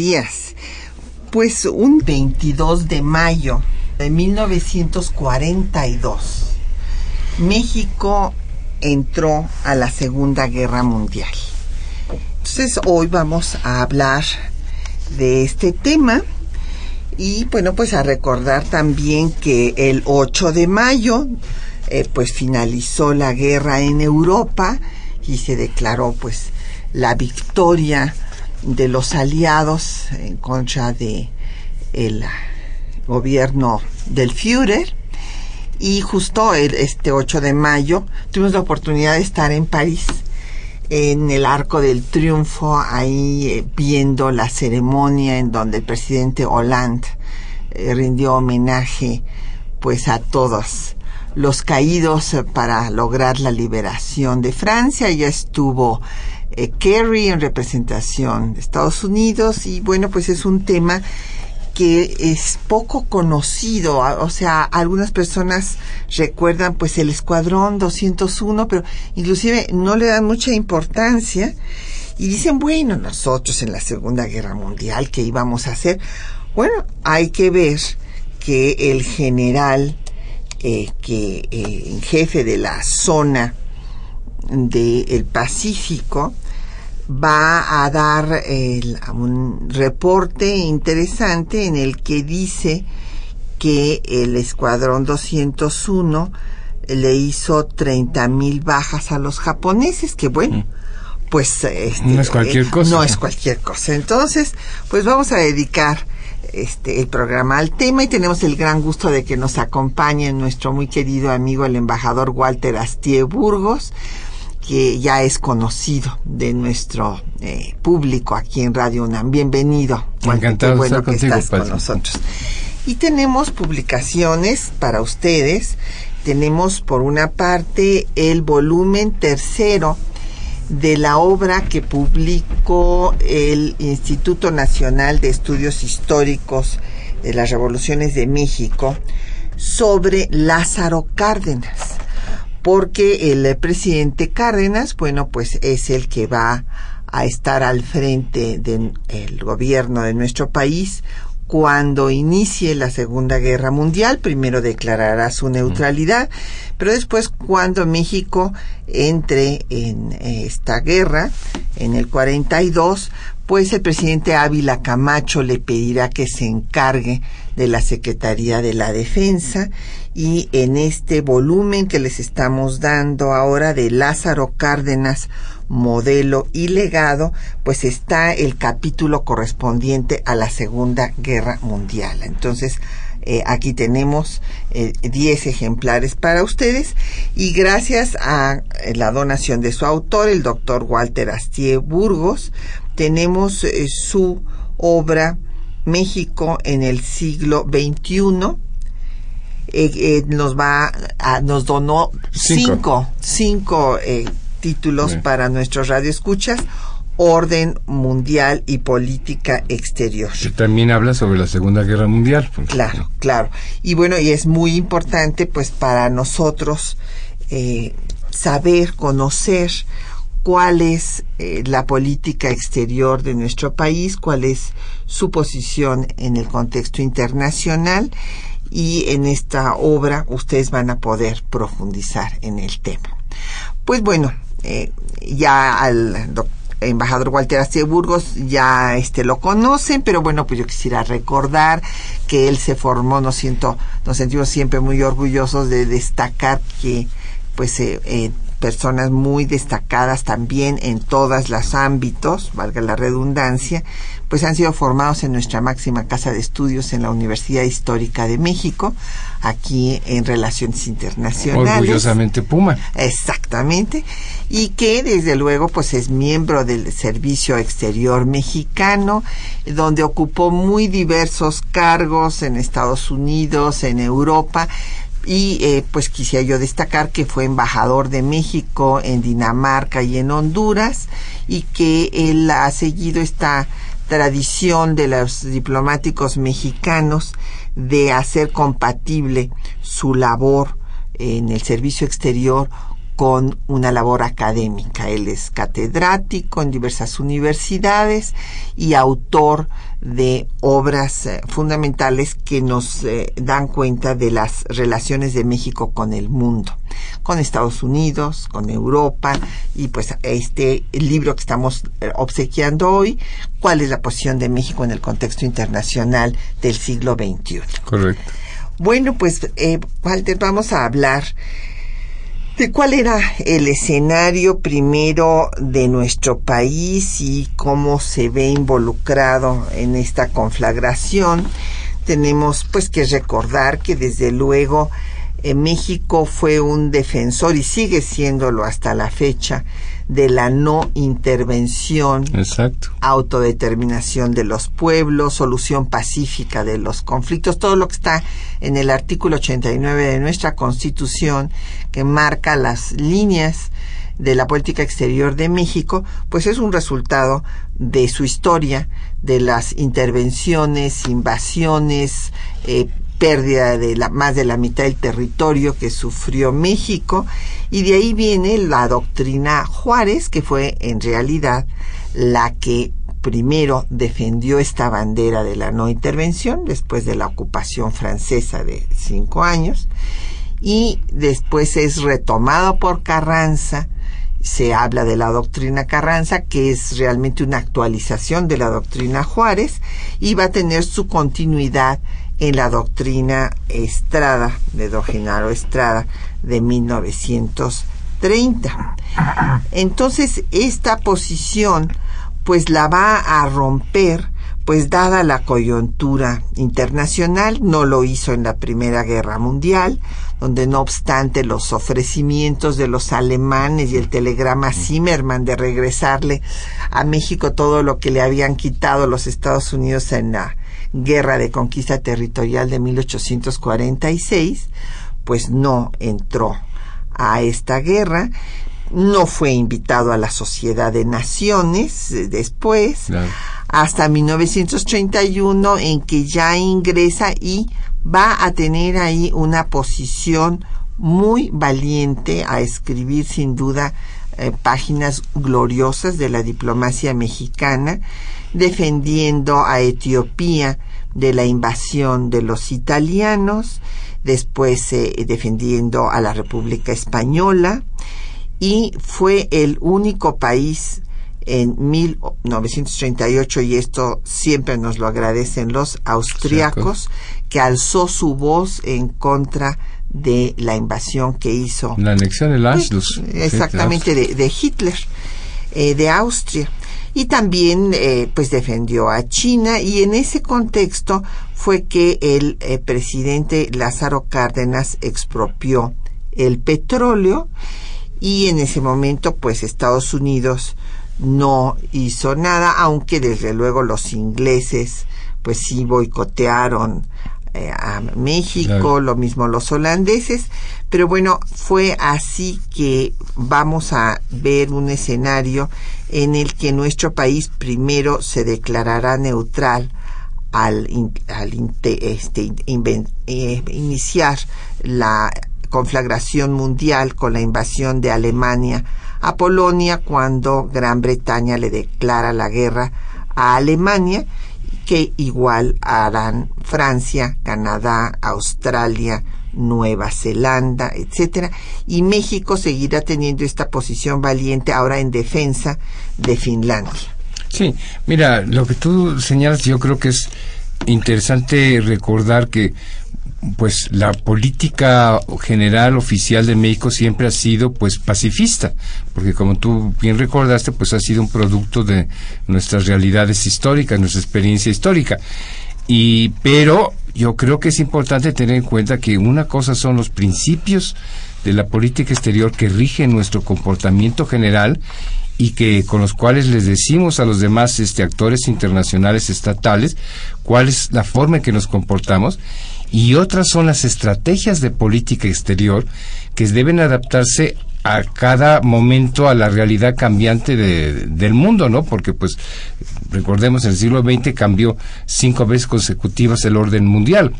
Días. Pues un 22 de mayo de 1942, México entró a la Segunda Guerra Mundial. Entonces hoy vamos a hablar de este tema y bueno pues a recordar también que el 8 de mayo eh, pues finalizó la guerra en Europa y se declaró pues la victoria de los aliados en contra de el gobierno del Führer y justo el, este 8 de mayo tuvimos la oportunidad de estar en París en el Arco del Triunfo, ahí eh, viendo la ceremonia en donde el presidente Hollande eh, rindió homenaje pues a todos los caídos para lograr la liberación de Francia. Ya estuvo Kerry en representación de Estados Unidos y bueno, pues es un tema que es poco conocido, o sea, algunas personas recuerdan pues el escuadrón 201, pero inclusive no le dan mucha importancia y dicen, bueno, nosotros en la Segunda Guerra Mundial, ¿qué íbamos a hacer? Bueno, hay que ver que el general, eh, que eh, jefe de la zona del Pacífico, va a dar un reporte interesante en el que dice que el escuadrón 201 le hizo 30 mil bajas a los japoneses, que bueno, mm. pues este, no es cualquier eh, cosa. No es cualquier cosa. Entonces, pues vamos a dedicar este el programa al tema y tenemos el gran gusto de que nos acompañe nuestro muy querido amigo el embajador Walter Astie Burgos que ya es conocido de nuestro eh, público aquí en Radio UNAM. Bienvenido. Encantado bueno que estás con nosotros. Y tenemos publicaciones para ustedes. Tenemos por una parte el volumen tercero de la obra que publicó el Instituto Nacional de Estudios Históricos de las Revoluciones de México sobre Lázaro Cárdenas porque el presidente Cárdenas, bueno, pues es el que va a estar al frente del gobierno de nuestro país cuando inicie la Segunda Guerra Mundial, primero declarará su neutralidad, pero después cuando México entre en esta guerra, en el 42, pues el presidente Ávila Camacho le pedirá que se encargue de la Secretaría de la Defensa y en este volumen que les estamos dando ahora de Lázaro Cárdenas, modelo y legado, pues está el capítulo correspondiente a la Segunda Guerra Mundial. Entonces, eh, aquí tenemos 10 eh, ejemplares para ustedes y gracias a eh, la donación de su autor, el doctor Walter Astie Burgos, tenemos su obra México en el siglo XXI eh, eh, nos va a, nos donó cinco, cinco, eh, títulos para nuestros radioescuchas orden mundial y política exterior. También habla sobre la Segunda Guerra Mundial. Claro, claro. Y bueno, y es muy importante pues para nosotros saber, conocer cuál es la política exterior de nuestro país, cuál es su posición en el contexto internacional y en esta obra ustedes van a poder profundizar en el tema. Pues bueno, eh, ya al embajador Walter Astie Burgos ya este lo conocen, pero bueno, pues yo quisiera recordar que él se formó, nos siento, nos sentimos siempre muy orgullosos de destacar que pues eh, eh, personas muy destacadas también en todos los ámbitos, valga la redundancia, pues han sido formados en nuestra máxima casa de estudios en la Universidad Histórica de México, aquí en Relaciones Internacionales. Orgullosamente Puma. Exactamente. Y que desde luego pues es miembro del Servicio Exterior Mexicano, donde ocupó muy diversos cargos en Estados Unidos, en Europa, y eh, pues quisiera yo destacar que fue embajador de México en Dinamarca y en Honduras y que él ha seguido esta tradición de los diplomáticos mexicanos de hacer compatible su labor en el servicio exterior con una labor académica. Él es catedrático en diversas universidades y autor de obras eh, fundamentales que nos eh, dan cuenta de las relaciones de México con el mundo, con Estados Unidos, con Europa y pues este libro que estamos eh, obsequiando hoy, cuál es la posición de México en el contexto internacional del siglo XXI. Correcto. Bueno, pues Walter, vamos a hablar cuál era el escenario primero de nuestro país y cómo se ve involucrado en esta conflagración. Tenemos pues que recordar que desde luego eh, México fue un defensor y sigue siéndolo hasta la fecha de la no intervención, Exacto. autodeterminación de los pueblos, solución pacífica de los conflictos, todo lo que está en el artículo 89 de nuestra Constitución que marca las líneas de la política exterior de México, pues es un resultado de su historia, de las intervenciones, invasiones, eh, pérdida de la, más de la mitad del territorio que sufrió México. Y de ahí viene la doctrina Juárez que fue en realidad la que primero defendió esta bandera de la no intervención después de la ocupación francesa de cinco años. Y después es retomado por Carranza. Se habla de la doctrina Carranza, que es realmente una actualización de la doctrina Juárez, y va a tener su continuidad en la doctrina Estrada, de Don Genaro Estrada, de 1930. Entonces, esta posición, pues la va a romper, pues dada la coyuntura internacional, no lo hizo en la Primera Guerra Mundial, donde no obstante los ofrecimientos de los alemanes y el telegrama Zimmermann de regresarle a México todo lo que le habían quitado los Estados Unidos en la guerra de conquista territorial de 1846, pues no entró a esta guerra, no fue invitado a la Sociedad de Naciones eh, después, hasta 1931 en que ya ingresa y va a tener ahí una posición muy valiente a escribir sin duda eh, páginas gloriosas de la diplomacia mexicana, defendiendo a Etiopía de la invasión de los italianos, después eh, defendiendo a la República Española y fue el único país en 1938 y esto siempre nos lo agradecen los austriacos que alzó su voz en contra de la invasión que hizo la anexión del Anschluss exactamente de, Hitler eh, de Austria y también eh, pues defendió a China y en ese contexto fue que el eh, presidente Lázaro Cárdenas expropió el petróleo y en ese momento pues Estados Unidos no hizo nada aunque desde luego los ingleses pues sí boicotearon eh, a México, lo mismo los holandeses, pero bueno, fue así que vamos a ver un escenario en el que nuestro país primero se declarará neutral al, este, eh, iniciar la conflagración mundial con la invasión de Alemania a Polonia cuando Gran Bretaña le declara la guerra a Alemania que igual harán Francia, Canadá, Australia, Nueva Zelanda, etcétera, y México seguirá teniendo esta posición valiente ahora en defensa de Finlandia. Sí, mira, lo que tú señalas yo creo que es interesante recordar que pues la política general oficial de México siempre ha sido pues pacifista, porque como tú bien recordaste, pues ha sido un producto de nuestras realidades históricas, nuestra experiencia histórica. Y pero yo creo que es importante tener en cuenta que una cosa son los principios de la política exterior que rigen nuestro comportamiento general y que con los cuales les decimos a los demás este actores internacionales estatales cuál es la forma en que nos comportamos y otras son las estrategias de política exterior que deben adaptarse a cada momento a la realidad cambiante de, del mundo, ¿no? Porque pues recordemos en el siglo XX cambió cinco veces consecutivas el orden mundial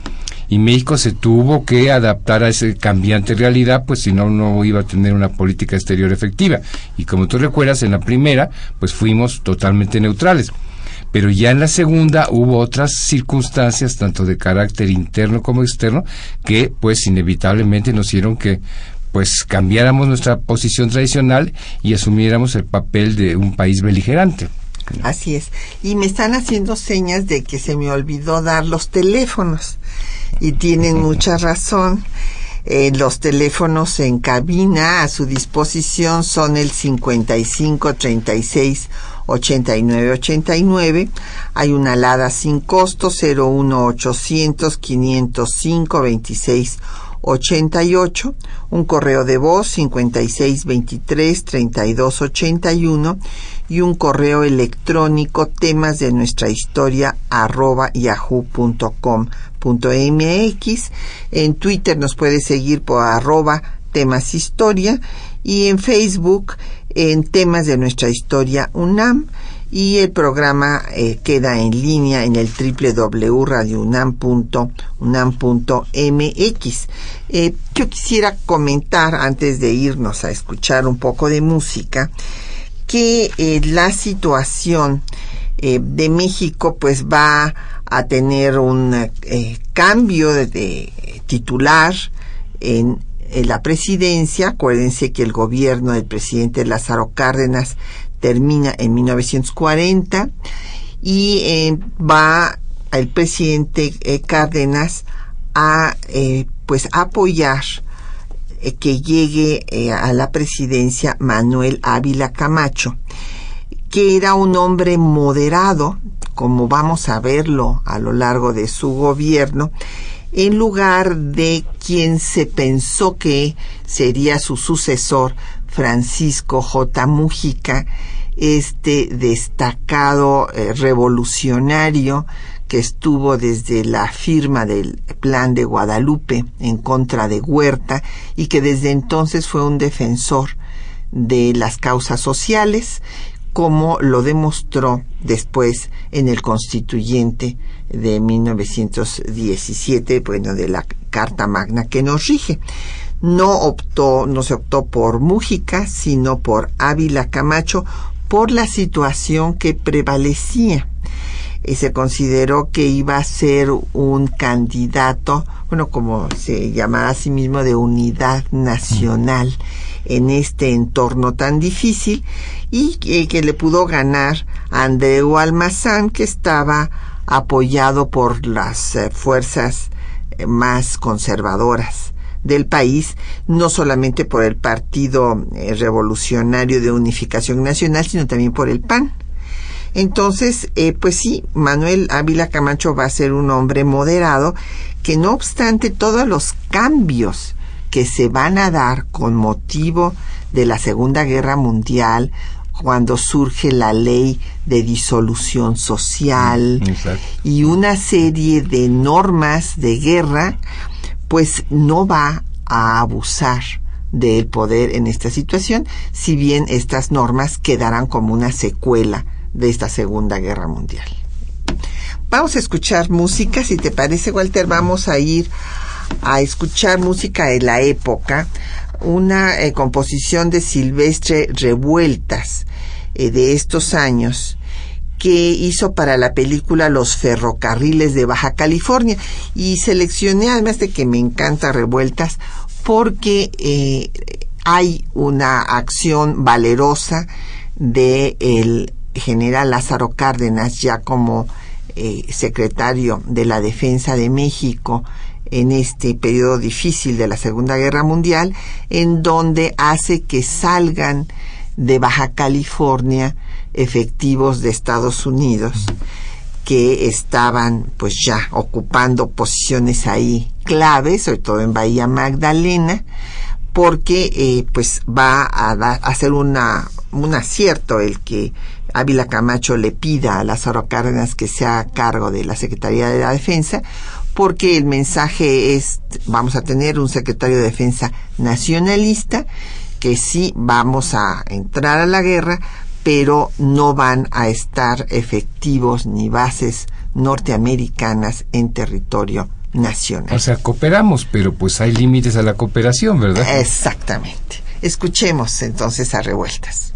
y México se tuvo que adaptar a esa cambiante realidad, pues si no, no iba a tener una política exterior efectiva. Y como tú recuerdas, en la primera, pues fuimos totalmente neutrales. Pero ya en la segunda hubo otras circunstancias, tanto de carácter interno como externo, que pues inevitablemente nos hicieron que pues cambiáramos nuestra posición tradicional y asumiéramos el papel de un país beligerante. Así es. Y me están haciendo señas de que se me olvidó dar los teléfonos. Y tienen mucha razón. Eh, los teléfonos en cabina a su disposición son el 55 36 89 89. Hay una alada sin costo 01 800 505 26 88, un correo de voz 5623 3281 y un correo electrónico temas de nuestra historia arroba yahoo.com.mx. En Twitter nos puede seguir por arroba temas historia y en Facebook en temas de nuestra historia UNAM y el programa eh, queda en línea en el www.radiounam.unam.mx. Eh, yo quisiera comentar antes de irnos a escuchar un poco de música que eh, la situación eh, de México pues va a tener un cambio de, de titular en la presidencia. Acuérdense que el gobierno del presidente Lázaro Cárdenas termina en 1940 y eh, va el presidente eh, Cárdenas a eh, pues apoyar que llegue a la presidencia Manuel Ávila Camacho, que era un hombre moderado, como vamos a verlo a lo largo de su gobierno, en lugar de quien se pensó que sería su sucesor, Francisco J. Mujica, este destacado eh, revolucionario que estuvo desde la firma del Plan de Guadalupe en contra de Huerta y que desde entonces fue un defensor de las causas sociales, como lo demostró después en el constituyente de 1917, bueno, de la Carta Magna que nos rige. No optó, no se optó por Mújica, sino por Ávila Camacho, por la situación que prevalecía. Y se consideró que iba a ser un candidato, bueno, como se llamaba a sí mismo, de unidad nacional en este entorno tan difícil y que, que le pudo ganar a Andreu Almazán, que estaba apoyado por las eh, fuerzas eh, más conservadoras del país, no solamente por el Partido eh, Revolucionario de Unificación Nacional, sino también por el PAN. Entonces, eh, pues sí, Manuel Ávila Camacho va a ser un hombre moderado que no obstante todos los cambios que se van a dar con motivo de la Segunda Guerra Mundial, cuando surge la ley de disolución social Exacto. y una serie de normas de guerra, pues no va a abusar del poder en esta situación, si bien estas normas quedarán como una secuela de esta Segunda Guerra Mundial. Vamos a escuchar música, si te parece, Walter, vamos a ir a escuchar música de la época, una eh, composición de Silvestre Revueltas eh, de estos años que hizo para la película Los ferrocarriles de Baja California. Y seleccioné además de que me encanta Revueltas porque eh, hay una acción valerosa de el general Lázaro Cárdenas ya como eh, secretario de la Defensa de México en este periodo difícil de la Segunda Guerra Mundial, en donde hace que salgan de Baja California efectivos de Estados Unidos que estaban pues ya ocupando posiciones ahí claves, sobre todo en Bahía Magdalena, porque eh, pues va a, hacer una, un acierto el que Ávila Camacho le pida a Lázaro Cárdenas que sea a cargo de la Secretaría de la Defensa, porque el mensaje es, vamos a tener un secretario de Defensa nacionalista, que sí vamos a entrar a la guerra, pero no van a estar efectivos ni bases norteamericanas en territorio nacional. O sea, cooperamos, pero pues hay límites a la cooperación, ¿verdad? Exactamente. Escuchemos entonces a revueltas.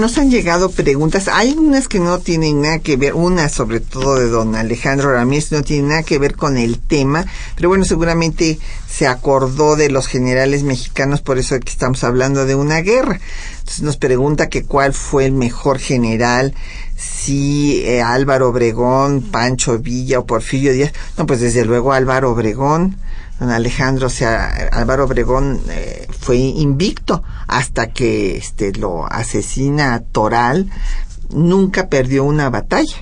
Nos han llegado preguntas. Hay unas que no tienen nada que ver, una sobre todo de don Alejandro Ramírez, no tiene nada que ver con el tema, pero bueno, seguramente se acordó de los generales mexicanos, por eso que estamos hablando de una guerra. Entonces nos pregunta que cuál fue el mejor general, si eh, Álvaro Obregón, Pancho Villa o Porfirio Díaz. No, pues desde luego Álvaro Obregón don Alejandro, o sea, Álvaro Obregón eh, fue invicto hasta que este lo asesina Toral, nunca perdió una batalla.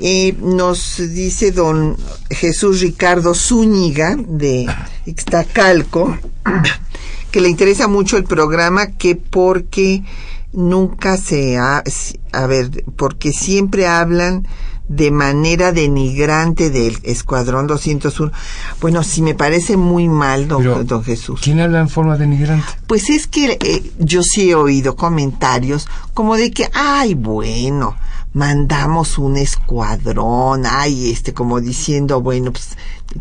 y nos dice don Jesús Ricardo Zúñiga de Ixtacalco que le interesa mucho el programa que porque nunca se ha, a ver, porque siempre hablan de manera denigrante del Escuadrón 201. Bueno, sí me parece muy mal, don, don Jesús. ¿Quién habla en forma denigrante? Pues es que eh, yo sí he oído comentarios como de que, ay, bueno, mandamos un escuadrón, ay, este, como diciendo, bueno, pues,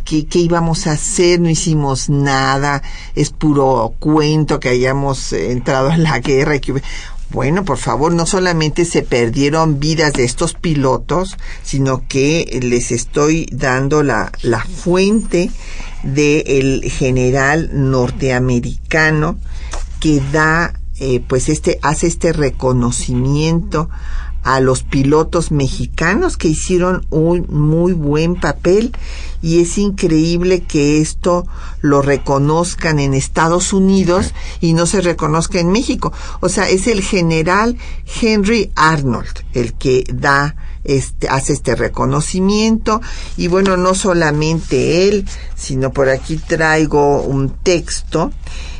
¿qué, ¿qué, íbamos a hacer? No hicimos nada, es puro cuento que hayamos entrado en la guerra y que bueno, por favor, no solamente se perdieron vidas de estos pilotos, sino que les estoy dando la, la fuente del general norteamericano que da, eh, pues este, hace este reconocimiento a los pilotos mexicanos que hicieron un muy buen papel y es increíble que esto lo reconozcan en Estados Unidos y no se reconozca en México. O sea, es el general Henry Arnold el que da este, hace este reconocimiento y bueno, no solamente él, sino por aquí traigo un texto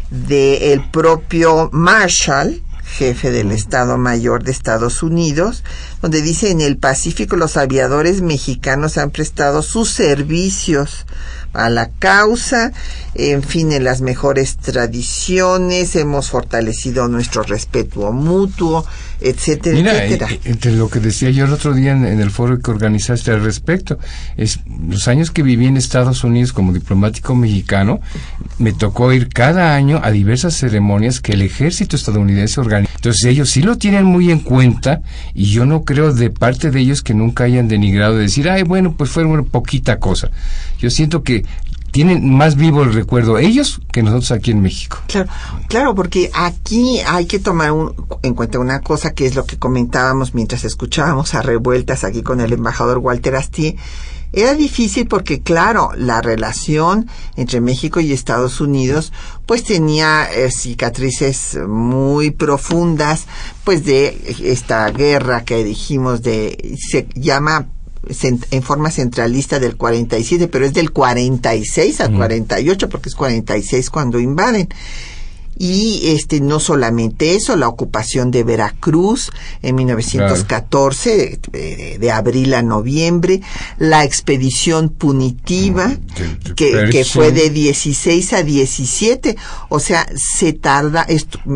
del el propio Marshall, jefe del Estado Mayor de Estados Unidos, donde dice en el Pacífico los aviadores mexicanos han prestado sus servicios a la causa, en fin, en las mejores tradiciones, hemos fortalecido nuestro respeto mutuo, etcétera, Mira, etcétera. entre lo que decía yo el otro día en, en el foro que organizaste al respecto, es los años que viví en Estados Unidos como diplomático mexicano, me tocó ir cada año a diversas ceremonias que el ejército estadounidense organiza. Entonces ellos sí lo tienen muy en cuenta y yo no creo de parte de ellos que nunca hayan denigrado de decir, ay, bueno, pues fue una poquita cosa. Yo siento que tienen más vivo el recuerdo ellos que nosotros aquí en México. Claro, claro, porque aquí hay que tomar en cuenta una cosa que es lo que comentábamos mientras escuchábamos a revueltas aquí con el embajador Walter Astier. Era difícil porque, claro, la relación entre México y Estados Unidos pues tenía eh, cicatrices muy profundas pues de esta guerra que dijimos de se llama en forma centralista del 47, pero es del 46 al 48, porque es 46 cuando invaden. Y este no solamente eso, la ocupación de Veracruz en 1914, de, de abril a noviembre, la expedición punitiva, de que, que fue de 16 a 17, o sea, se tarda,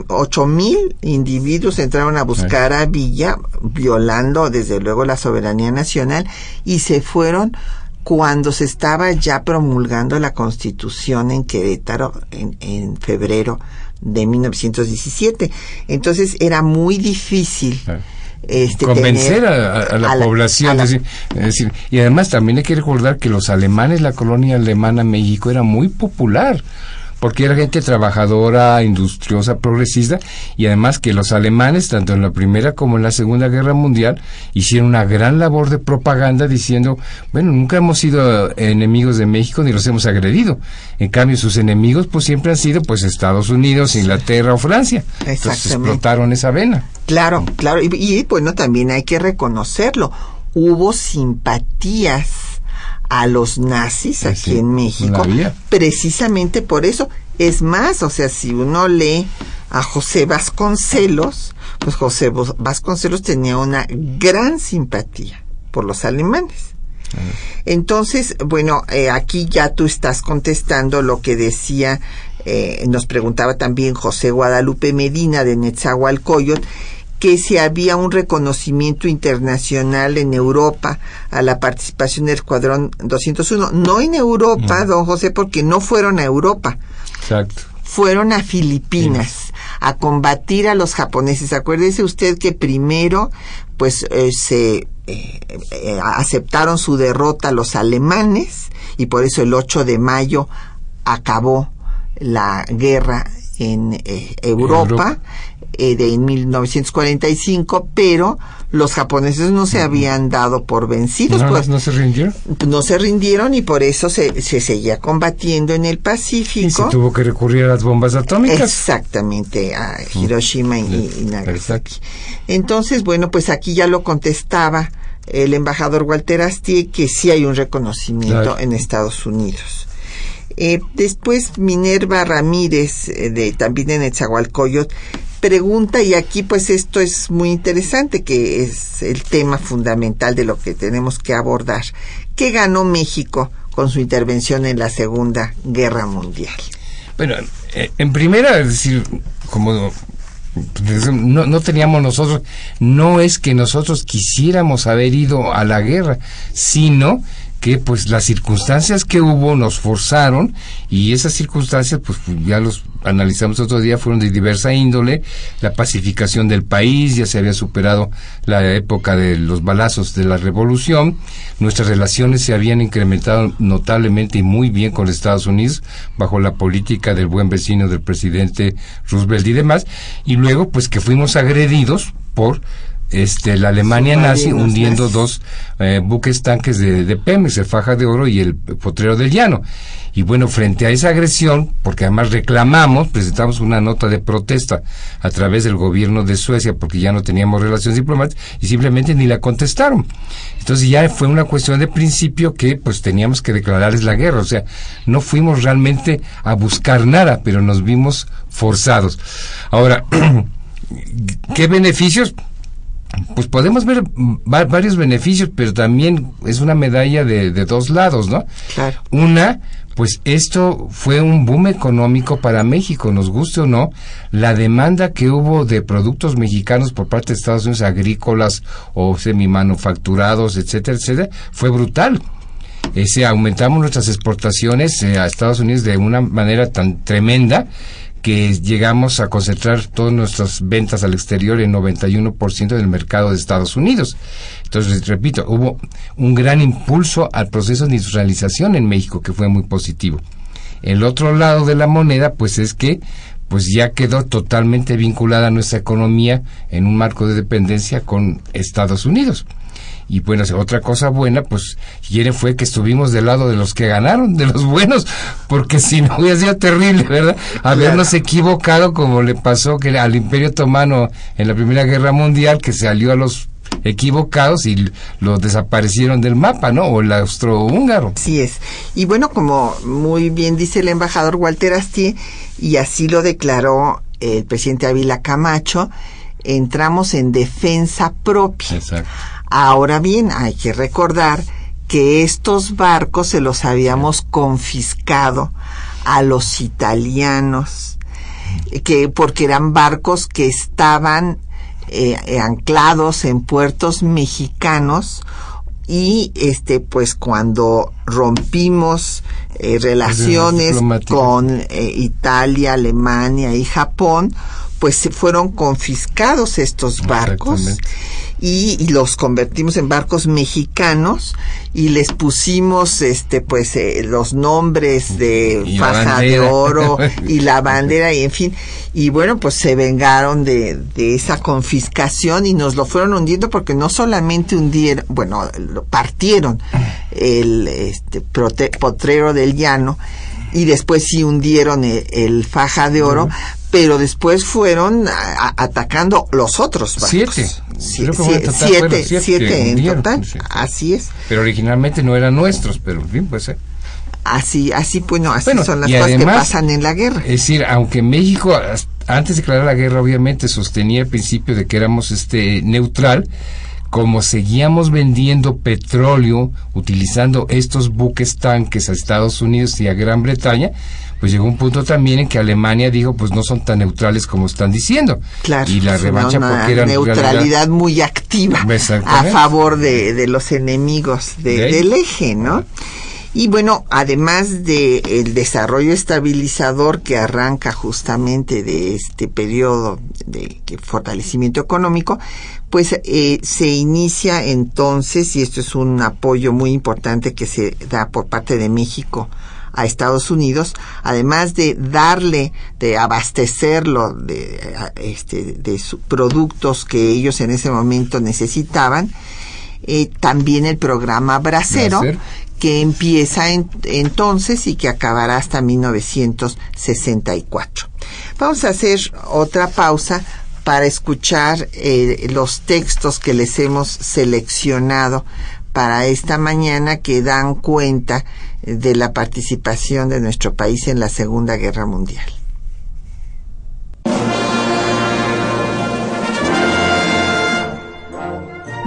ocho mil individuos entraron a buscar a Villa, violando desde luego la soberanía nacional, y se fueron cuando se estaba ya promulgando la constitución en Querétaro en, en febrero de 1917. Entonces era muy difícil este, convencer a, la a población. a la- es decir, es decir, y además también hay que recordar que los alemanes, la colonia alemana México era muy popular porque era gente trabajadora, industriosa, progresista, y además que los alemanes, tanto en la Primera como en la Segunda Guerra Mundial, hicieron una gran labor de propaganda diciendo, bueno, nunca hemos sido enemigos de México ni los hemos agredido. En cambio, sus enemigos pues siempre han sido pues Estados Unidos, Inglaterra o Francia. Entonces explotaron esa vena. Claro, claro. Y, y, bueno, también hay que reconocerlo. Hubo simpatías a los nazis aquí sí, en México. Precisamente por eso. Es más, o sea, si uno lee a José Vasconcelos, pues José Vasconcelos tenía una gran simpatía por los alemanes. Entonces, bueno, eh, aquí ya tú estás contestando lo que decía, eh, nos preguntaba también José Guadalupe Medina de Netzahualcoyot, que si había un reconocimiento internacional en Europa a la participación del Escuadrón 201. No en Europa, don José, porque no fueron a Europa, Exacto. fueron a Filipinas a combatir a los japoneses. Acuérdese usted que primero, pues, eh, se eh, eh, aceptaron su derrota los alemanes y por eso el 8 de mayo acabó la guerra en eh, Europa. Eh, de en 1945, pero los japoneses no se habían dado por vencidos, ¿No, pues no se rindieron? no se rindieron y por eso se, se seguía combatiendo en el Y se Pacífico. tuvo que recurrir a las bombas atómicas. Exactamente, a Hiroshima y, y Nagasaki. Entonces, bueno, pues aquí ya lo contestaba el embajador Walter Astier que sí hay un reconocimiento Claro. en Estados Unidos. Eh, después Minerva Ramírez, eh, de, también en Etzahualcoyot, pregunta, y aquí pues esto es muy interesante, que es el tema fundamental de lo que tenemos que abordar. ¿Qué ganó México con su intervención en la Segunda Guerra Mundial? Bueno, eh, en primera, es decir, como no, no teníamos nosotros, no es que nosotros quisiéramos haber ido a la guerra, sino que pues las circunstancias que hubo nos forzaron y esas circunstancias pues ya los analizamos otro día fueron de diversa índole la pacificación del país ya se había superado la época de los balazos de la revolución nuestras relaciones se habían incrementado notablemente y muy bien con Estados Unidos bajo la política del buen vecino del presidente Roosevelt y demás y luego pues que fuimos agredidos por este, la Alemania nazi hundiendo dos eh, buques tanques de, de, Pemex, el Faja de Oro y el Potrero del Llano. Y bueno, frente a esa agresión, porque además reclamamos, presentamos una nota de protesta a través del gobierno de Suecia, porque ya no teníamos relaciones diplomáticas, y simplemente ni la contestaron. Entonces ya fue una cuestión de principio que pues teníamos que declararles la guerra. O sea, no fuimos realmente a buscar nada, pero nos vimos forzados. Ahora, ¿qué beneficios? Pues podemos ver varios beneficios, pero también es una medalla de, dos lados, ¿no? Claro. Una, pues esto fue un boom económico para México, nos guste o no, la demanda que hubo de productos mexicanos por parte de Estados Unidos, agrícolas o semimanufacturados, etcétera, etcétera, fue brutal. Ese, aumentamos nuestras exportaciones eh, a Estados Unidos de una manera tan tremenda que llegamos a concentrar todas nuestras ventas al exterior en 91% del mercado de Estados Unidos. Entonces, repito, hubo un gran impulso al proceso de industrialización en México que fue muy positivo. El otro lado de la moneda, pues es que pues ya quedó totalmente vinculada nuestra economía en un marco de dependencia con Estados Unidos. Y bueno, otra cosa buena, pues, quiere fue que estuvimos del lado de los que ganaron, de los buenos, porque si no hubiera sido terrible, ¿verdad? Habernos equivocado como le pasó que al Imperio Otomano en la Primera Guerra Mundial, que salió a los equivocados y los desaparecieron del mapa, ¿no? O el austrohúngaro. Así es. Y bueno, como muy bien dice el embajador Walter Astier, y así lo declaró el presidente Ávila Camacho, entramos en defensa propia. Exacto. Ahora bien, hay que recordar que estos barcos se los habíamos confiscado a los italianos, que porque eran barcos que estaban eh, anclados en puertos mexicanos y este pues cuando rompimos eh, relaciones con eh, Italia, Alemania y Japón, pues se fueron confiscados estos barcos y, los convertimos en barcos mexicanos y les pusimos este pues eh, los nombres de faja de oro y la bandera y en fin. Y bueno pues se vengaron de, de esa confiscación y nos lo fueron hundiendo porque no solamente hundieron bueno lo partieron el este potrero del llano y después sí hundieron el, faja de oro, pero después fueron atacando los otros barcos. Siete. siete, siete, en total. Así es. Pero originalmente no eran nuestros, pero bien, pues ser. Así, así, pues no, así son las cosas que pasan en la guerra. Es decir, aunque México, antes de declarar la guerra, obviamente sostenía el principio de que éramos este neutral, como seguíamos vendiendo petróleo utilizando estos buques tanques a Estados Unidos y a Gran Bretaña, pues llegó un punto también en que Alemania dijo, pues no son tan neutrales como están diciendo. Claro. Y la revancha porque era neutralidad muy activa a favor de, los enemigos del eje, ¿no? Y bueno, además de el desarrollo estabilizador que arranca justamente de este periodo de fortalecimiento económico, pues eh, se inicia entonces, y esto es un apoyo muy importante que se da por parte de México a Estados Unidos, además de darle, de abastecerlo de, este, de productos que ellos en ese momento necesitaban, eh, también el programa Bracero, que empieza entonces y que acabará hasta 1964. Vamos a hacer otra pausa para escuchar eh, los textos que les hemos seleccionado para esta mañana que dan cuenta de la participación de nuestro país en la Segunda Guerra Mundial.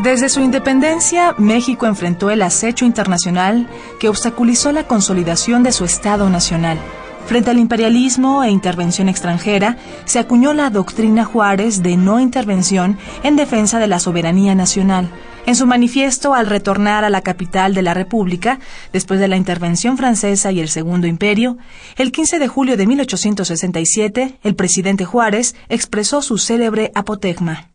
Desde su independencia, México enfrentó el acecho internacional que obstaculizó la consolidación de su Estado nacional. Frente al imperialismo e intervención extranjera, se acuñó la doctrina Juárez de no intervención en defensa de la soberanía nacional. En su manifiesto al retornar a la capital de la República, después de la intervención francesa y el Segundo Imperio, el 15 de julio de 1867, el presidente Juárez expresó su célebre apotegma.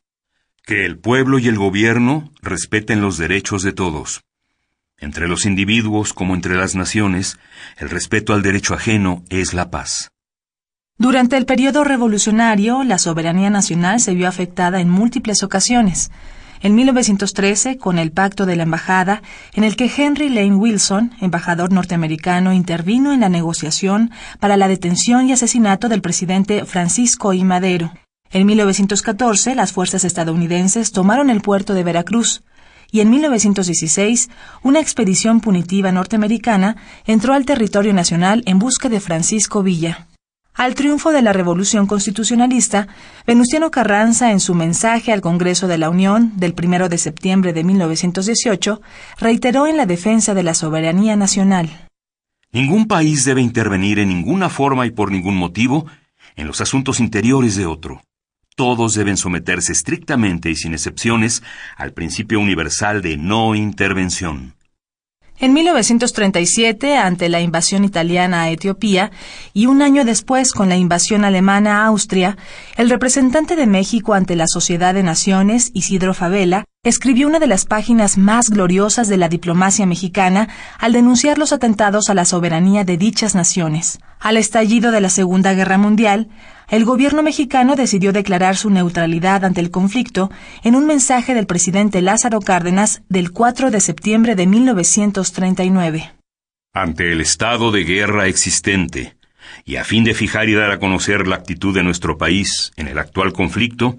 Que el pueblo y el gobierno respeten los derechos de todos. Entre los individuos como entre las naciones, el respeto al derecho ajeno es la paz. Durante el periodo revolucionario, la soberanía nacional se vio afectada en múltiples ocasiones. En 1913 con el Pacto de la Embajada, en el que Henry Lane Wilson, embajador norteamericano, intervino en la negociación para la detención y asesinato del presidente Francisco I. Madero. En 1914, las fuerzas estadounidenses tomaron el puerto de Veracruz, y en 1916 una expedición punitiva norteamericana entró al territorio nacional en busca de Francisco Villa. Al triunfo de la Revolución Constitucionalista, Venustiano Carranza, en su mensaje al Congreso de la Unión del 1 de septiembre de 1918, reiteró en la defensa de la soberanía nacional. Ningún país debe intervenir en ninguna forma y por ningún motivo en los asuntos interiores de otro todos deben someterse estrictamente y sin excepciones al principio universal de no intervención. En 1937, ante la invasión italiana a Etiopía y un año después con la invasión alemana a Austria, el representante de México ante la Sociedad de Naciones, Isidro Favela, escribió una de las páginas más gloriosas de la diplomacia mexicana al denunciar los atentados a la soberanía de dichas naciones. Al estallido de la Segunda Guerra Mundial, el gobierno mexicano decidió declarar su neutralidad ante el conflicto en un mensaje del presidente Lázaro Cárdenas del 4 de septiembre de 1939. Ante el estado de guerra existente, y a fin de fijar y dar a conocer la actitud de nuestro país en el actual conflicto,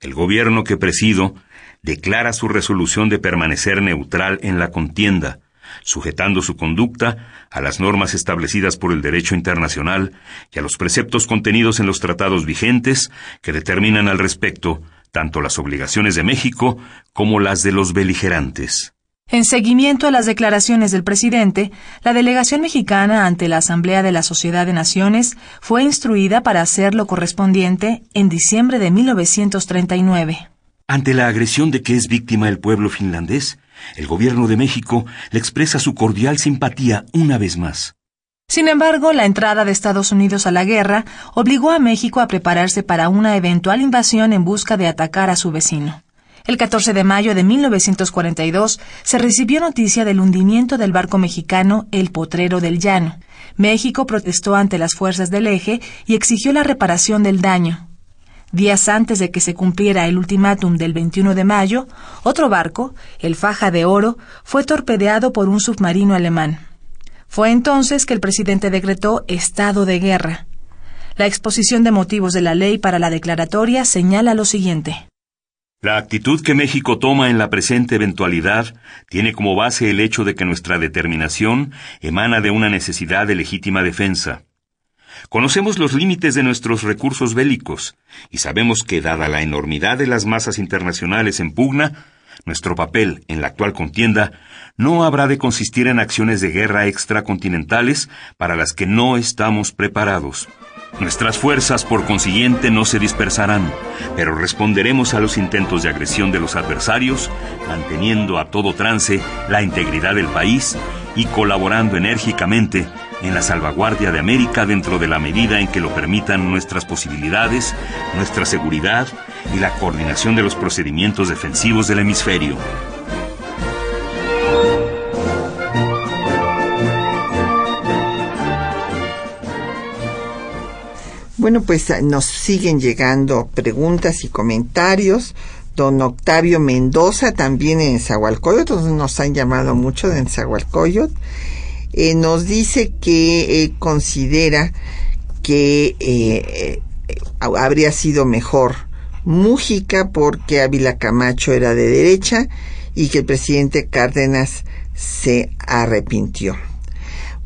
el gobierno que presido declara su resolución de permanecer neutral en la contienda, sujetando su conducta a las normas establecidas por el derecho internacional y a los preceptos contenidos en los tratados vigentes que determinan al respecto tanto las obligaciones de México como las de los beligerantes. En seguimiento a las declaraciones del presidente, la delegación mexicana ante la Asamblea de la Sociedad de Naciones fue instruida para hacer lo correspondiente en diciembre de 1939. Ante la agresión de que es víctima el pueblo finlandés, el gobierno de México le expresa su cordial simpatía una vez más. Sin embargo, la entrada de Estados Unidos a la guerra obligó a México a prepararse para una eventual invasión en busca de atacar a su vecino. El 14 de mayo de 1942 se recibió noticia del hundimiento del barco mexicano El Potrero del Llano. México protestó ante las fuerzas del eje y exigió la reparación del daño. Días antes de que se cumpliera el ultimátum del 21 de mayo, otro barco, el Faja de Oro, fue torpedeado por un submarino alemán. Fue entonces que el presidente decretó estado de guerra. La exposición de motivos de la ley para la declaratoria señala lo siguiente. La actitud que México toma en la presente eventualidad tiene como base el hecho de que nuestra determinación emana de una necesidad de legítima defensa. Conocemos los límites de nuestros recursos bélicos y sabemos que, dada la enormidad de las masas internacionales en pugna, nuestro papel en la actual contienda no habrá de consistir en acciones de guerra extracontinentales para las que no estamos preparados. Nuestras fuerzas, por consiguiente, no se dispersarán, pero responderemos a los intentos de agresión de los adversarios, manteniendo a todo trance la integridad del país y colaborando enérgicamente en la salvaguardia de América dentro de la medida en que lo permitan nuestras posibilidades, nuestra seguridad y la coordinación de los procedimientos defensivos del hemisferio. Bueno, pues ah, nos siguen llegando preguntas y comentarios. Don Octavio Mendoza, también en Zahualcoyot, nos han llamado mucho de Zahualcoyot. Eh, nos dice que eh, considera que eh, habría sido mejor Mújica porque Ávila Camacho era de derecha y que el presidente Cárdenas se arrepintió.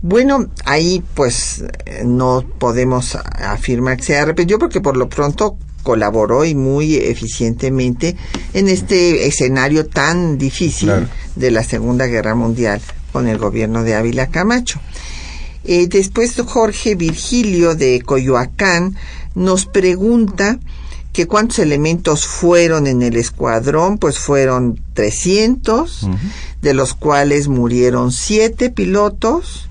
Bueno, ahí pues no podemos afirmar que se arrepintió porque por lo pronto colaboró y muy eficientemente en este escenario tan difícil de la Segunda Guerra Mundial con el gobierno de Ávila Camacho. Eh, después Jorge Virgilio de Coyoacán nos pregunta que cuántos elementos fueron en el escuadrón, pues fueron 300, de los cuales murieron siete pilotos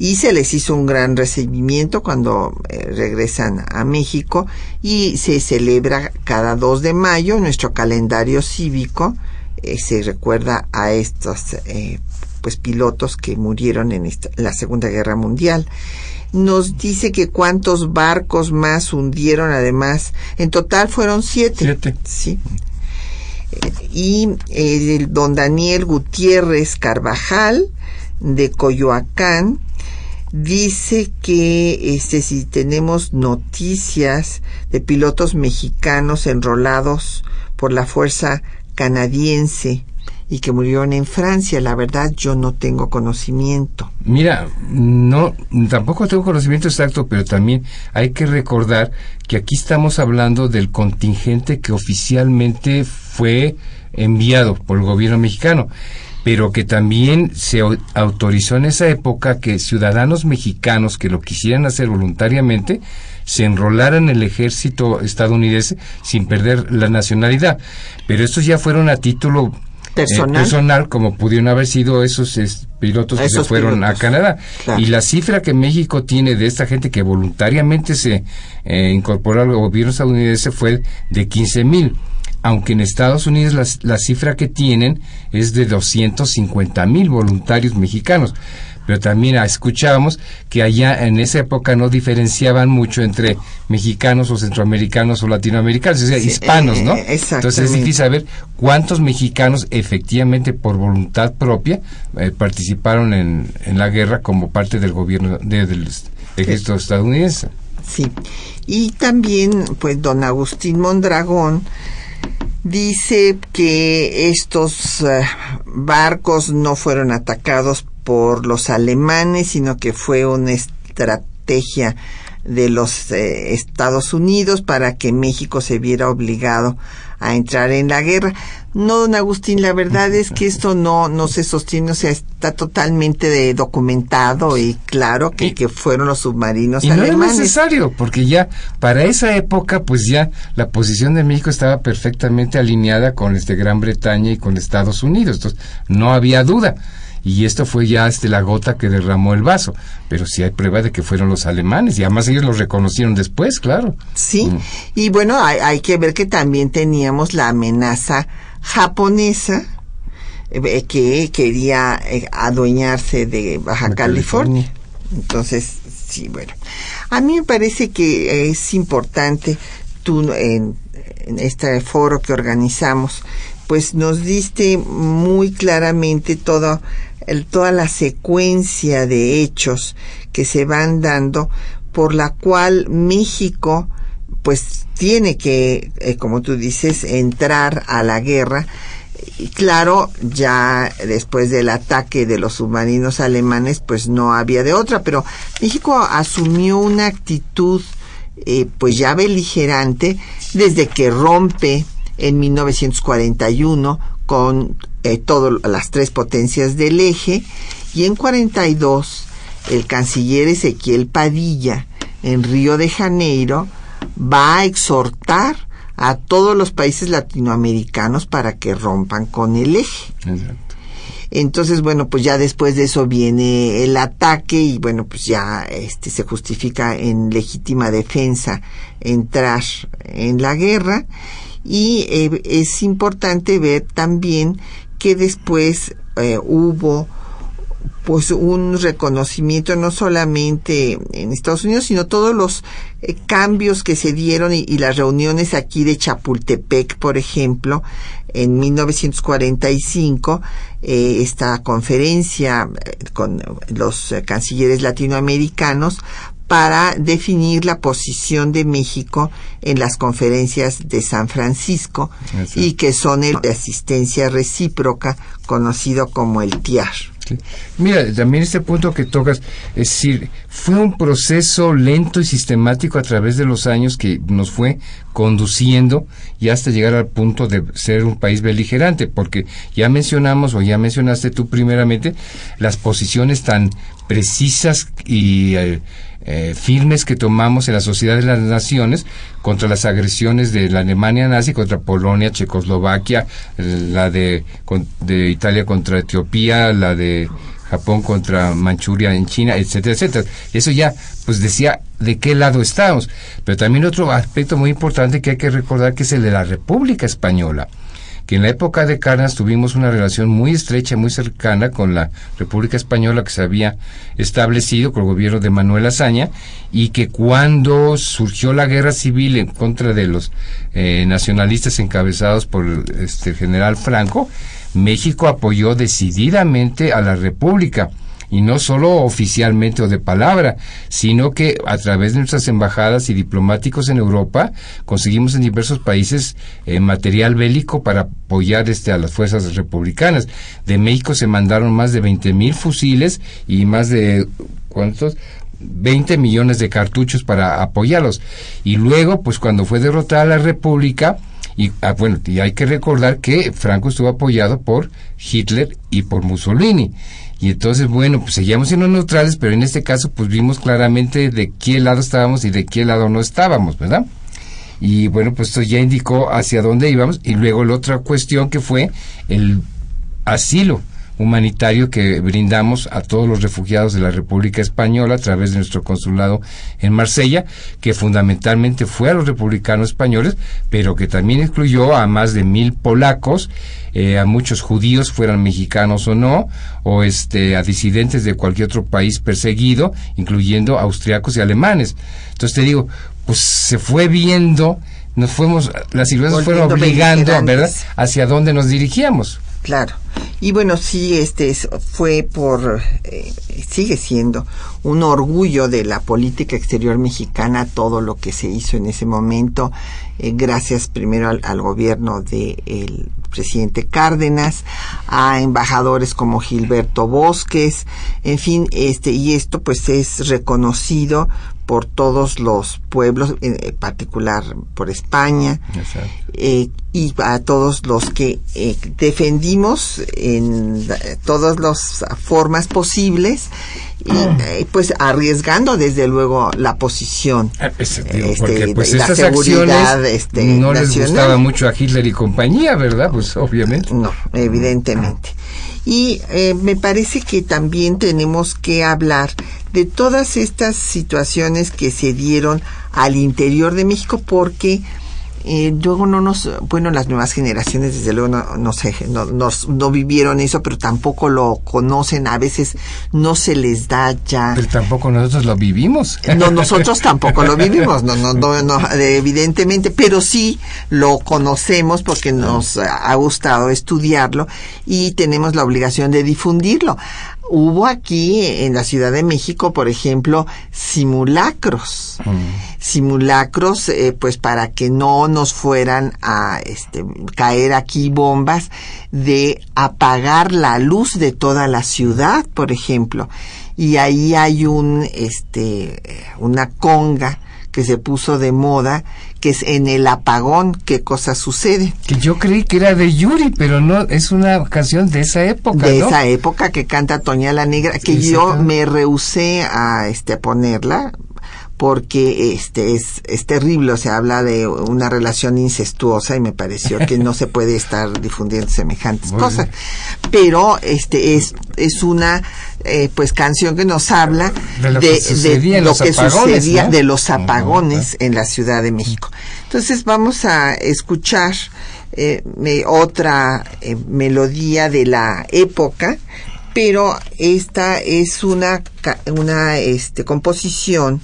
y se les hizo un gran recibimiento cuando eh, regresan a México y se celebra cada 2 de mayo nuestro calendario cívico eh, se recuerda a estos eh, pues pilotos que murieron en la Segunda Guerra Mundial. Nos dice que cuántos barcos más hundieron, además, en total fueron siete. Siete. Sí. y el don Daniel Gutiérrez Carvajal de Coyoacán dice que este si tenemos noticias de pilotos mexicanos enrolados por la fuerza canadiense y que murieron en Francia. La verdad, yo no tengo conocimiento. Mira, no, tampoco tengo conocimiento exacto, pero también hay que recordar que aquí estamos hablando del contingente que oficialmente fue enviado por el gobierno mexicano pero que también se autorizó en esa época que ciudadanos mexicanos que lo quisieran hacer voluntariamente se enrolaran en el ejército estadounidense sin perder la nacionalidad. Pero estos ya fueron a título eh, personal, como pudieron haber sido esos pilotos que se fueron a Canadá. Y la cifra que México tiene de esta gente que voluntariamente se eh, incorporó al gobierno estadounidense fue de 15 mil aunque en Estados Unidos la, cifra que tienen es de 250 mil voluntarios mexicanos. Pero también escuchábamos que allá en esa época no diferenciaban mucho entre mexicanos o centroamericanos o latinoamericanos, o sea, hispanos, ¿no? Eh, Entonces es difícil saber cuántos mexicanos efectivamente por voluntad propia eh, participaron en, en, la guerra como parte del gobierno del ejército estadounidense. Sí, y también pues don Agustín Mondragón dice que estos eh, barcos no fueron atacados por los alemanes, sino que fue una estrategia de los eh, Estados Unidos para que México se viera obligado a entrar en la guerra. No, don Agustín, la verdad es que esto no, no se sostiene, o sea, está totalmente documentado y claro que, que fueron los submarinos y alemanes. No es necesario, porque ya para esa época, pues ya la posición de México estaba perfectamente alineada con este Gran Bretaña y con Estados Unidos, entonces no había duda y esto fue ya este, la gota que derramó el vaso. Pero sí hay prueba de que fueron los alemanes y además ellos los reconocieron después, claro. Sí, mm. y bueno, hay, que ver que también teníamos la amenaza japonesa eh, que quería eh, adueñarse de Baja California. Entonces, sí, bueno. A mí me parece que es importante tú en, en este foro que organizamos, pues nos diste muy claramente todo toda la secuencia de hechos que se van dando por la cual México pues tiene que, eh, como tú dices, entrar a la guerra. Y claro, ya después del ataque de los submarinos alemanes, pues no había de otra, pero México asumió una actitud eh, pues ya beligerante desde que rompe en 1941 con eh, todas las tres potencias del eje y en 42 el canciller Ezequiel Padilla en Río de Janeiro va a exhortar a todos los países latinoamericanos para que rompan con el eje. Entonces, bueno, pues ya después de eso viene el ataque y bueno, pues ya este se justifica en legítima defensa entrar en la guerra y eh, es importante ver también que después eh, hubo pues un reconocimiento no solamente en Estados Unidos, sino todos los eh, cambios que se dieron y, las reuniones aquí de Chapultepec, por ejemplo, en 1945, eh, esta conferencia con los cancilleres latinoamericanos para definir la posición de México en las conferencias de San Francisco y que son el de asistencia recíproca conocido como el TIAR. Mira, también este punto que tocas, es decir, fue un proceso lento y sistemático a través de los años que nos fue conduciendo y hasta llegar al punto de ser un país beligerante, porque ya mencionamos o ya mencionaste tú primeramente las posiciones tan precisas y eh, eh, firmes que tomamos en la Sociedad de las Naciones contra las agresiones de la Alemania nazi contra Polonia, Checoslovaquia, la de, de Italia contra Etiopía, la de Japón contra Manchuria en China, etcétera, etcétera. Eso ya, pues decía de qué lado estamos. Pero también otro aspecto muy importante que hay que recordar que es el de la República Española que en la época de Carnas tuvimos una relación muy estrecha, muy cercana con la República Española que se había establecido con el gobierno de Manuel Azaña y que cuando surgió la guerra civil en contra de los eh, nacionalistas encabezados por este general Franco, México apoyó decididamente a la República y no solo oficialmente o de palabra, sino que a través de nuestras embajadas y diplomáticos en Europa conseguimos en diversos países eh, material bélico para apoyar este a las fuerzas republicanas. De México se mandaron más de 20 mil fusiles y más de ¿cuántos? 20 millones de cartuchos para apoyarlos. Y luego, pues cuando fue derrotada la República, y ah, bueno, y hay que recordar que Franco estuvo apoyado por Hitler y por Mussolini. Y entonces, bueno, pues seguíamos siendo neutrales, pero en este caso, pues vimos claramente de qué lado estábamos y de qué lado no estábamos, ¿verdad? Y bueno, pues esto ya indicó hacia dónde íbamos. Y luego la otra cuestión que fue el asilo humanitario que brindamos a todos los refugiados de la República Española a través de nuestro consulado en Marsella, que fundamentalmente fue a los republicanos españoles, pero que también incluyó a más de mil polacos, eh, a muchos judíos, fueran mexicanos o no, o este, a disidentes de cualquier otro país perseguido, incluyendo austriacos y alemanes. Entonces te digo, pues se fue viendo, nos fuimos, las circunstancias fueron obligando, ¿verdad?, hacia dónde nos dirigíamos. Claro. Y bueno, sí, este fue por, eh, sigue siendo un orgullo de la política exterior mexicana todo lo que se hizo en ese momento, eh, gracias primero al, gobierno del presidente Cárdenas, a embajadores como Gilberto Bosques, en fin, este, y esto pues es reconocido por todos los pueblos, en particular por España, eh, y a todos los que eh, defendimos en todas las formas posibles y eh, pues arriesgando desde luego la posición ah, este, porque pues la seguridad este, no les gustaba mucho a Hitler y compañía verdad pues obviamente. No evidentemente. Y eh, me parece que también tenemos que hablar de todas estas situaciones que se dieron al interior de México porque eh, luego no nos, bueno, las nuevas generaciones desde luego no, no sé, no, no, vivieron eso, pero tampoco lo conocen, a veces no se les da ya. Pero tampoco nosotros lo vivimos. No, nosotros tampoco lo vivimos, no, no, no, evidentemente, pero sí lo conocemos porque nos ha gustado estudiarlo y tenemos la obligación de difundirlo hubo aquí en la Ciudad de México, por ejemplo, simulacros. Mm. Simulacros, eh, pues para que no nos fueran a este, caer aquí bombas de apagar la luz de toda la ciudad, por ejemplo. Y ahí hay un, este, una conga que se puso de moda que es en el apagón qué cosa sucede. Que yo creí que era de Yuri, pero no, es una canción de esa época. De esa época que canta Toña la Negra, que yo me rehusé a este ponerla porque este es, es terrible, o sea, habla de una relación incestuosa y me pareció que no se puede estar difundiendo semejantes cosas. Pero este es, es una eh, pues canción que nos habla de lo que sucedía, de los apagones en la Ciudad de México. Entonces vamos a escuchar eh, otra eh, melodía de la época, pero esta es una, una este, composición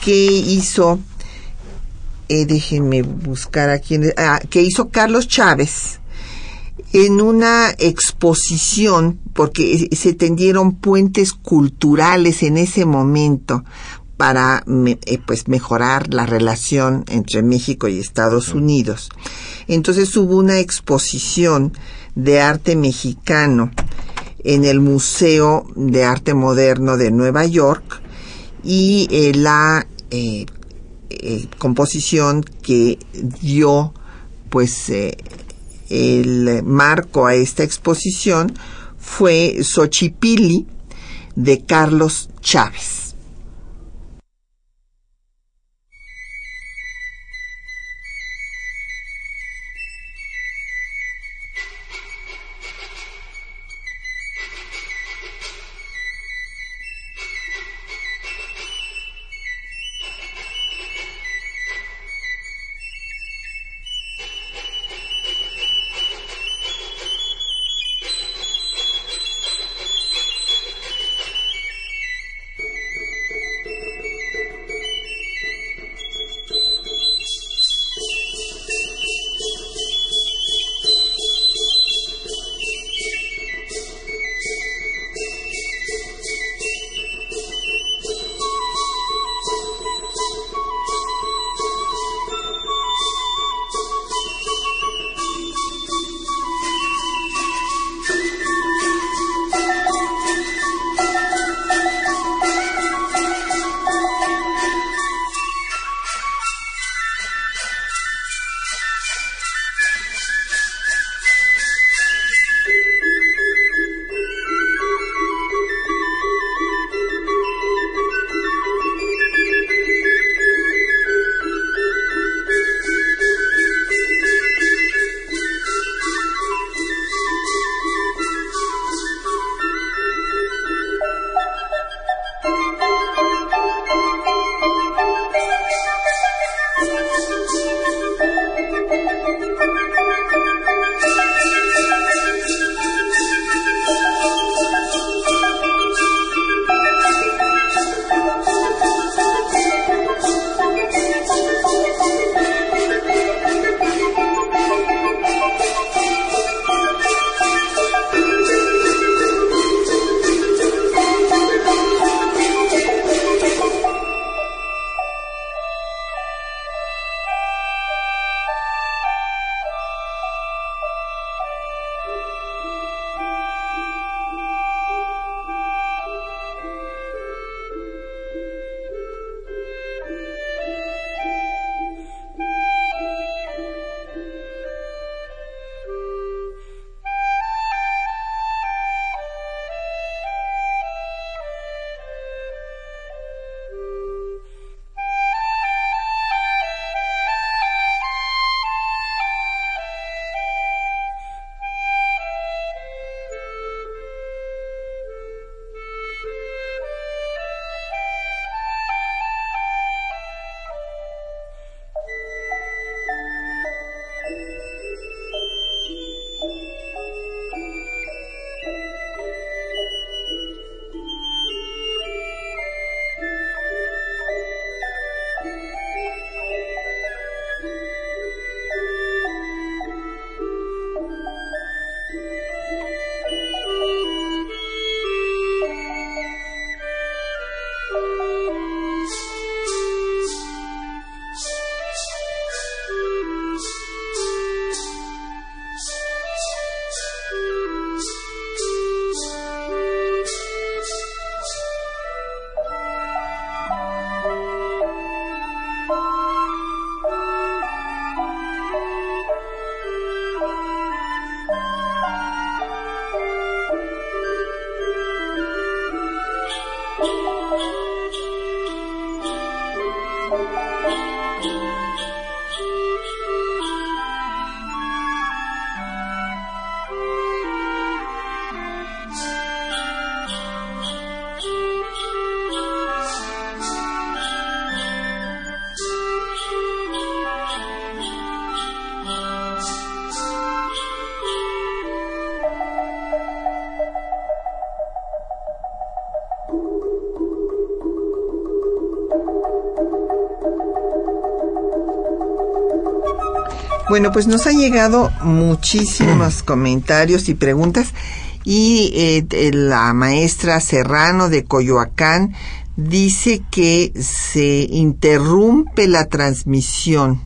que hizo, eh, déjenme buscar aquí, ah, que hizo Carlos Chávez en una exposición, porque se tendieron puentes culturales en ese momento para eh, pues mejorar la relación entre México y Estados Unidos. Entonces hubo una exposición de arte mexicano en el Museo de Arte Moderno de Nueva York y eh, la eh, eh, composición que dio pues el marco a esta exposición fue Xochipili de Carlos Chávez. Bueno, pues nos han llegado muchísimos comentarios y preguntas y eh, la maestra Serrano de Coyoacán dice que se interrumpe la transmisión,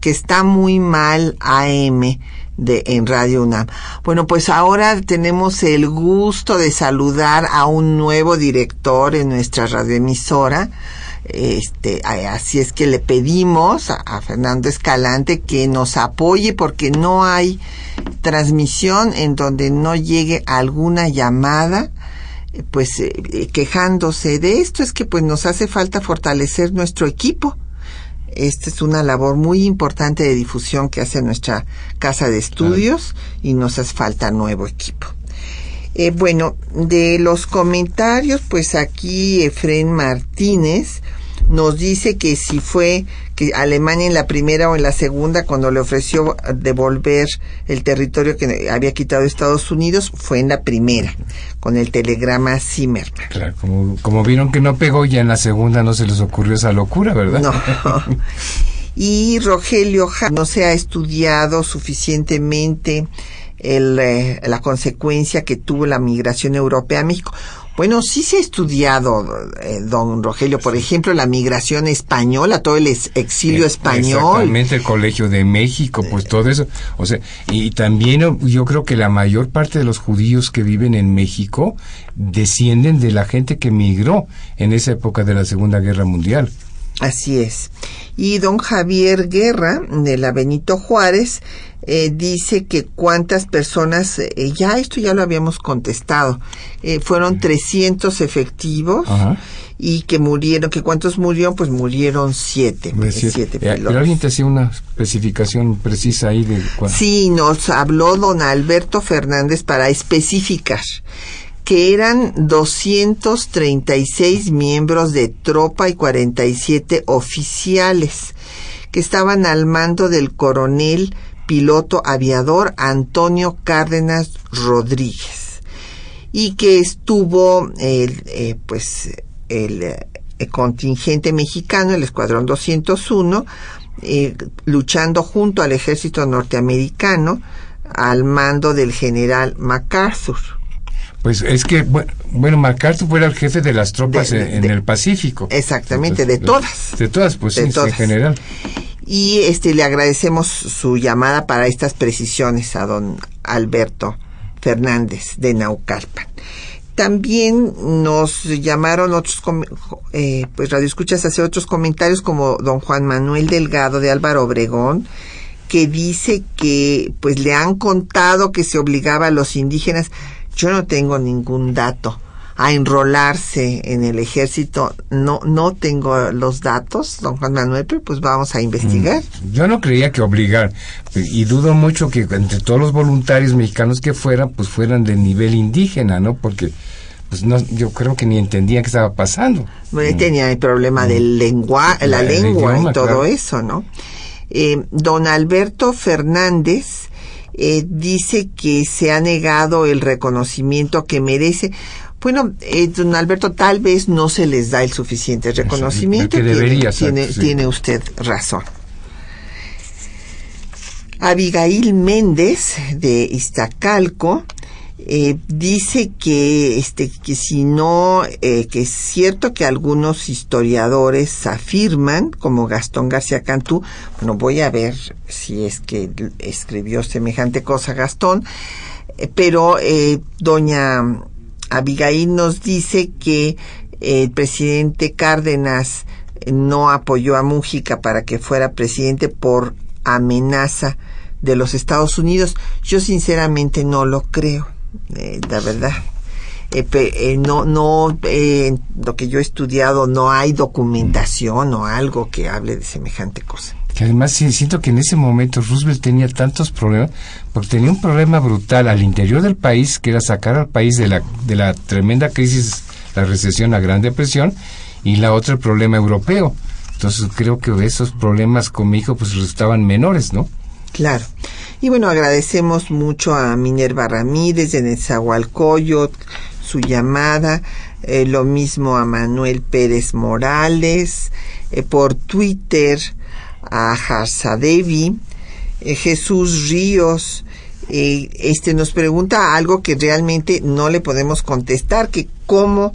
que está muy mal AM de en Radio UNAM. Bueno, pues ahora tenemos el gusto de saludar a un nuevo director en nuestra radioemisora este, así es que le pedimos a, Fernando Escalante que nos apoye porque no hay transmisión en donde no llegue alguna llamada pues eh, quejándose de esto. Es que pues nos hace falta fortalecer nuestro equipo. Esta es una labor muy importante de difusión que hace nuestra casa de estudios y nos hace falta nuevo equipo. Eh, bueno, de los comentarios, pues aquí Efren Martínez nos dice que si fue que Alemania en la primera o en la segunda, cuando le ofreció devolver el territorio que había quitado Estados Unidos, fue en la primera, con el telegrama Zimmermann. Claro, como, como vieron que no pegó, ya en la segunda no se les ocurrió esa locura, ¿verdad? No. y Rogelio no se ha estudiado suficientemente el, eh, la consecuencia que tuvo la migración europea a México. Bueno, sí se ha estudiado, eh, don Rogelio, por ejemplo, la migración española, todo el exilio eh, español. Exactamente, el Colegio de México, pues todo eso. O sea, y también yo creo que la mayor parte de los judíos que viven en México descienden de la gente que migró en esa época de la Segunda Guerra Mundial. Así es. Y don Javier Guerra, de la Benito Juárez, eh, dice que cuántas personas, eh, ya esto ya lo habíamos contestado, eh, fueron 300 efectivos y que murieron, que cuántos murieron, pues murieron siete. siete. Pero alguien te hacía una especificación precisa ahí de Sí, nos habló don Alberto Fernández para especificar que eran 236 miembros de tropa y 47 oficiales que estaban al mando del coronel piloto aviador Antonio Cárdenas Rodríguez y que estuvo el, eh, pues el, eh, contingente mexicano, el Escuadrón 201, eh, luchando junto al ejército norteamericano al mando del general MacArthur. Pues es que, bueno, MacArthur fue el jefe de las tropas en, el Pacífico. Exactamente, de todas. De todas, pues sí, en general y este le agradecemos su llamada para estas precisiones a don Alberto Fernández de Naucalpan. También nos llamaron otros eh, pues radioescuchas hace otros comentarios como don Juan Manuel Delgado de Álvaro Obregón que dice que pues le han contado que se obligaba a los indígenas yo no tengo ningún dato a enrolarse en el ejército. No, no tengo los datos, don Juan Manuel, pero pues vamos a investigar. Mm, yo no creía que obligar, y dudo mucho que entre todos los voluntarios mexicanos que fueran, pues fueran de nivel indígena, ¿no? Porque pues no, yo creo que ni entendían qué estaba pasando. Bueno, tenía el problema de mm. lengua, la, lengua y todo eso, ¿no? Eh, don Alberto Fernández eh, dice que se ha negado el reconocimiento que merece. Bueno, eh, don Alberto, tal vez no se les da el suficiente reconocimiento. que debería tiene, tiene usted razón. Abigail Méndez de Iztacalco eh, dice que este que si no eh, que es cierto que algunos historiadores afirman como Gastón García Cantú bueno voy a ver si es que escribió semejante cosa Gastón eh, pero eh, doña Abigail nos dice que el presidente Cárdenas no apoyó a Mújica para que fuera presidente por amenaza de los Estados Unidos. Yo sinceramente no lo creo, eh, la verdad. eh, eh, no, no, eh, lo que yo he estudiado, no hay documentación o algo que hable de semejante cosa. Que además siento que en ese momento Roosevelt tenía tantos problemas, porque tenía un problema brutal al interior del país, que era sacar al país de la, de la tremenda crisis, la recesión, la Gran Depresión, y la otra el problema europeo. Entonces creo que esos problemas con mi hijo pues resultaban menores, ¿no? Claro. Y bueno, agradecemos mucho a Minerva Ramírez de Nezahualcóyotl su llamada, eh, lo mismo a Manuel Pérez Morales, eh, por Twitter a Harsadevi, eh, Jesús Ríos, este nos pregunta algo que realmente no le podemos contestar, que cómo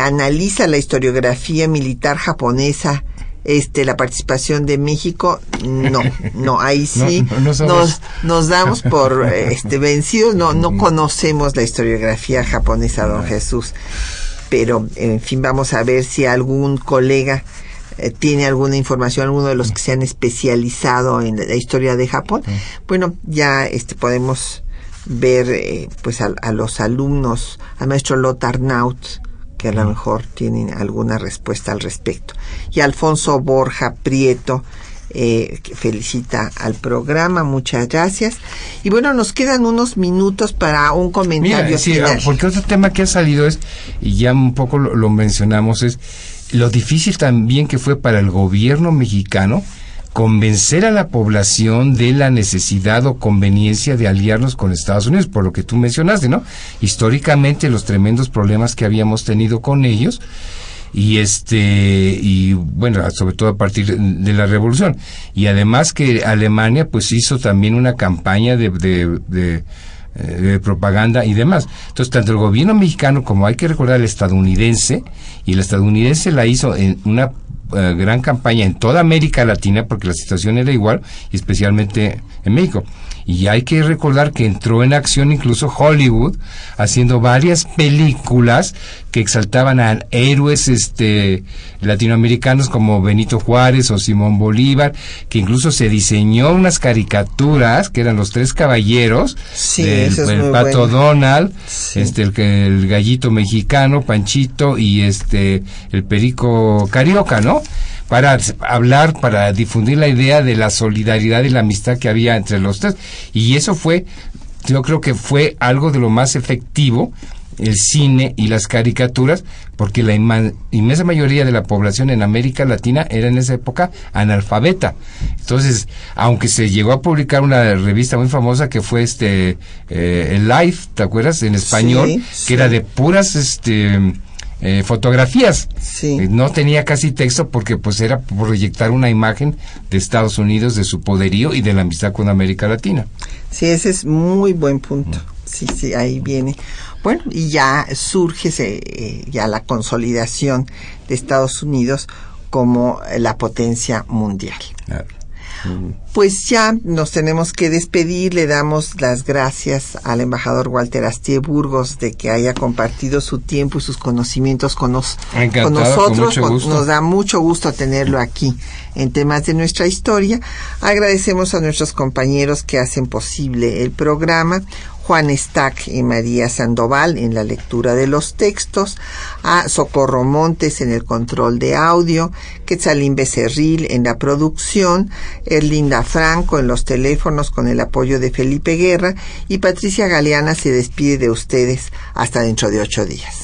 analiza la historiografía militar japonesa este la participación de México. No no ahí sí nos, nos damos por este vencidos. No no conocemos la historiografía japonesa don Jesús. Pero en fin vamos a ver si algún colega eh, tiene alguna información alguno de los que se han especializado en la historia de Japón bueno ya este podemos ver eh, pues a, a, los alumnos al maestro Lothar Naut que a lo mejor tienen alguna respuesta al respecto. Y Alfonso Borja Prieto, eh, felicita al programa, muchas gracias. Y bueno, nos quedan unos minutos para un comentario Mira, porque otro tema que ha salido es, y ya un poco lo mencionamos, es lo difícil también que fue para el gobierno mexicano convencer a la población de la necesidad o conveniencia de aliarnos con Estados Unidos, por lo que tú mencionaste, ¿no? Históricamente los tremendos problemas que habíamos tenido con ellos y este y bueno sobre todo a partir de la revolución y además que Alemania pues hizo también una campaña de, de, de propaganda y demás. Entonces, tanto el gobierno mexicano como hay que recordar el estadounidense, y el estadounidense la hizo en una eh, gran campaña en toda América Latina, porque la situación era igual, y especialmente en México. Y hay que recordar que entró en acción incluso Hollywood, haciendo varias películas que exaltaban a héroes este, latinoamericanos como Benito Juárez o Simón Bolívar, que incluso se diseñó unas caricaturas que eran los tres caballeros, el, pato Donald, este, el, el gallito mexicano, Panchito y este, el perico carioca, ¿no? Para hablar, para difundir la idea de la solidaridad y la amistad que había entre los tres. Y eso fue, yo creo que fue algo de lo más efectivo el cine y las caricaturas, porque la inmensa mayoría de la población en América Latina era en esa época analfabeta. Entonces, aunque se llegó a publicar una revista muy famosa que fue este eh, el Life, ¿te acuerdas? En español, que era de puras este eh, fotografías. Eh, no tenía casi texto porque pues era proyectar una imagen de Estados Unidos, de su poderío y de la amistad con América Latina. Sí, ese es muy buen punto. Sí, sí, ahí viene. Bueno, y ya surge eh, ya la consolidación de Estados Unidos como la potencia mundial. Pues ya nos tenemos que despedir. Le damos las gracias al embajador Walter Astie Burgos de que haya compartido su tiempo y sus conocimientos con, con nosotros. nos da mucho gusto tenerlo aquí en temas de nuestra historia. Agradecemos a nuestros compañeros que hacen posible el programa. Juan Stack y María Sandoval en la lectura de los textos, a Socorro Montes en el control de audio, Quetzalín Becerril en la producción, Erlinda Franco en los teléfonos con el apoyo de Felipe Guerra y Patricia Galeana se despide de ustedes hasta dentro de ocho días.